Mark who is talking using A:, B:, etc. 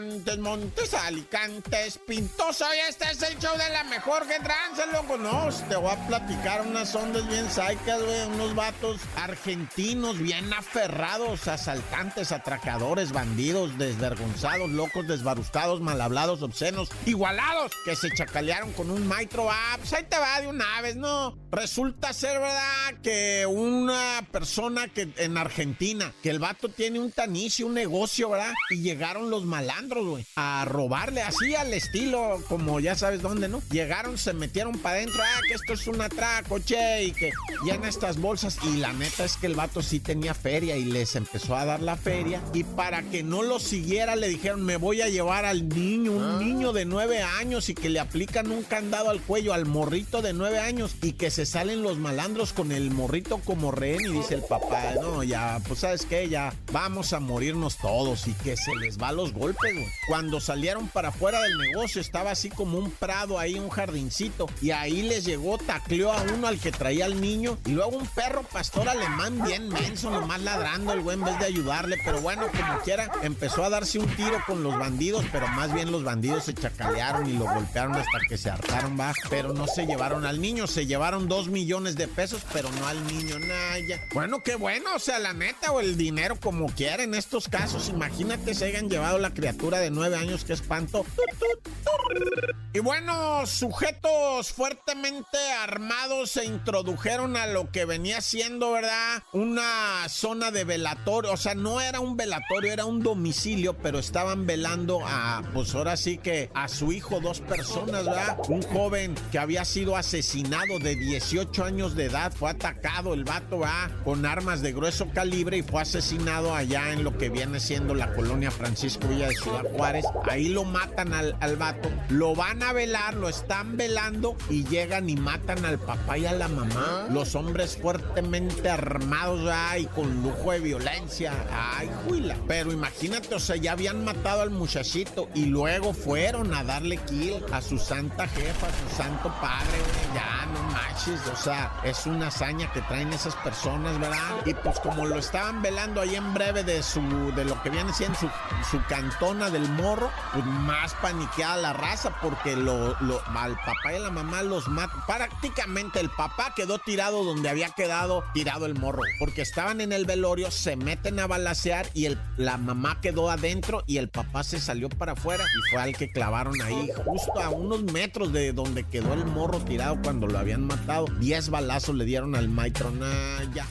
A: Montes, Alicantes, Pintoso, y este es el show de la mejor que trance, loco. No, te voy a platicar unas ondas bien saicas, güey, unos vatos argentinos bien aferrados, asaltantes, atracadores, bandidos, desvergonzados, locos, desbarustados, mal hablados, obscenos, igualados, que se chacalearon con un maitro. Ah, ahí te va de una vez, ¿no? Resulta ser, ¿verdad? Que una persona que en Argentina, que el vato tiene un tanicio, un negocio, ¿verdad? Y llegaron los malandros, güey, a robarle así al estilo, como ya sabes dónde, ¿no? Llegaron, se metieron para adentro, ah, que esto es un atraco, che, y que llena estas bolsas. Y la neta es que el vato sí tenía feria y les empezó a dar la feria. Y para que no lo siguiera, le dijeron, me voy a llevar al niño, un niño de nueve años y que le aplican un candado al cuello al morrito de nueve años y que se salen los malandros con el morrito como rehén y dice el papá, no, ya, pues sabes qué, ya vamos a morirnos todos y que se les va los golpes, güey. Cuando salieron para afuera del negocio estaba así como un prado ahí, un jardincito y ahí les llegó, tacleó a uno al que traía al niño y luego un perro pastor alemán bien menso, nomás ladrando el güey en vez de ayudarle, pero bueno, como quiera, empezó a darse un tiro con los bandidos, pero más bien los bandidos se chacalearon y lo golpearon hasta que se hartaron, va, pero no se llevaron al niño, se llevaron dos millones de pesos, pero no al niño, naya. Bueno, qué bueno, o sea, la neta, o el dinero como quiera en estos casos, imagínate se hayan llevado la criatura de nueve años, que espanto. Y bueno, sujetos fuertemente armados se introdujeron a lo que venía siendo, ¿verdad? Una zona de velatorio, o sea, no era un velatorio, era un domicilio, pero estaban velando a, pues ahora sí que a su hijo, dos personas, ¿verdad? Un joven que había sido asesinado de 18 años de edad, fue atacado el vato, ¿verdad? Con armas de grueso calibre y fue asesinado allá en lo que viene siendo la colonia Francisco Villa de Ciudad Juárez. Ahí lo matan al, al vato, lo van a velar, lo están velando y llegan y matan al papá y a la mamá. Los hombres fuertemente armados, ay, con lujo de violencia. Ay, juila. Pero imagínate, o sea, ya habían matado al muchachito y luego fueron a darle kill a su santa jefa, a su santo padre. Ya, no manches. O sea, es una hazaña que traen esas personas, ¿verdad? Y pues como lo estaban velando ahí en breve de su, de lo que viene siendo su, su cantona del morro, pues más paniqueada la raza porque lo, al papá y a la mamá los matan. Prácticamente el papá quedó tirado donde había quedado tirado el morro. Porque estaban en el velorio, se meten a balasear y el, la mamá quedó adentro y el papá se salió para afuera y fue al que clavaron ahí, justo a unos metros de donde quedó el morro tirado cuando lo habían matado. Diez balazos le dieron al maestro Naya.